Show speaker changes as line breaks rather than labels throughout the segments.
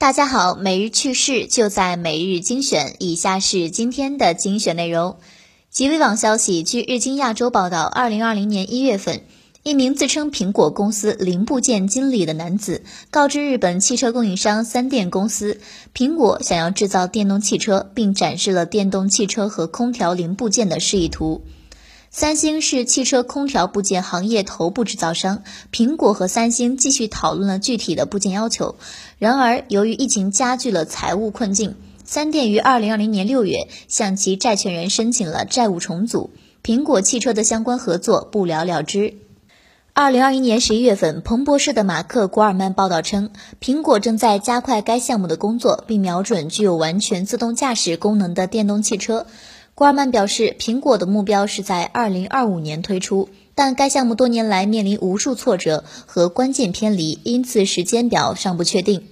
大家好，每日趣事就在每日精选。以下是今天的精选内容。极微网消息，据日经亚洲报道，二零二零年一月份，一名自称苹果公司零部件经理的男子告知日本汽车供应商三电公司，苹果想要制造电动汽车，并展示了电动汽车和空调零部件的示意图。三星是汽车空调部件行业头部制造商，苹果和三星继续讨论了具体的部件要求。然而，由于疫情加剧了财务困境，三电于二零二零年六月向其债权人申请了债务重组，苹果汽车的相关合作不了了之。二零二一年十一月份，彭博社的马克·古尔曼报道称，苹果正在加快该项目的工作，并瞄准具有完全自动驾驶功能的电动汽车。古尔曼表示，苹果的目标是在二零二五年推出，但该项目多年来面临无数挫折和关键偏离，因此时间表尚不确定。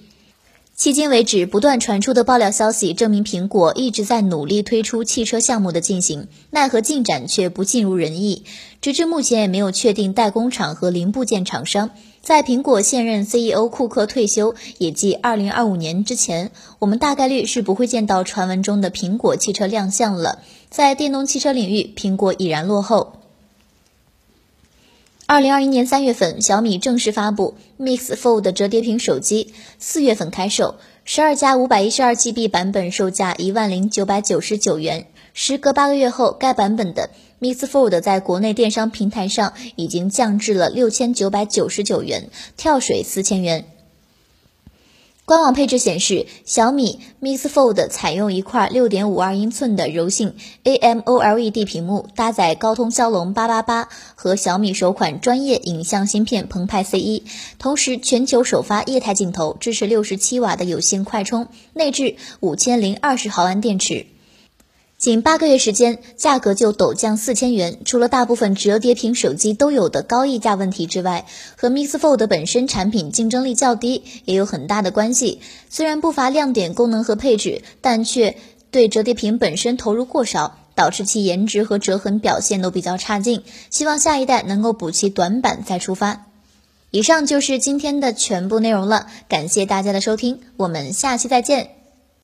迄今为止，不断传出的爆料消息证明，苹果一直在努力推出汽车项目的进行，奈何进展却不尽如人意。直至目前，也没有确定代工厂和零部件厂商。在苹果现任 CEO 库克退休，也即2025年之前，我们大概率是不会见到传闻中的苹果汽车亮相了。在电动汽车领域，苹果已然落后。二零二一年三月份，小米正式发布 Mix Fold 折叠屏手机，四月份开售，十二加五百一十二 GB 版本售价一万零九百九十九元。时隔八个月后，该版本的 Mix Fold 在国内电商平台上已经降至了六千九百九十九元，跳水四千元。官网配置显示，小米 Mix Fold 采用一块6.52英寸的柔性 AMOLED 屏幕，搭载高通骁龙八八八和小米首款专业影像芯片澎湃 C1，同时全球首发液态镜头，支持67瓦的有线快充，内置5020毫安电池。仅八个月时间，价格就陡降四千元。除了大部分折叠屏手机都有的高溢价问题之外，和 Mix Fold 本身产品竞争力较低也有很大的关系。虽然不乏亮点功能和配置，但却对折叠屏本身投入过少，导致其颜值和折痕表现都比较差劲。希望下一代能够补齐短板再出发。以上就是今天的全部内容了，感谢大家的收听，我们下期再见。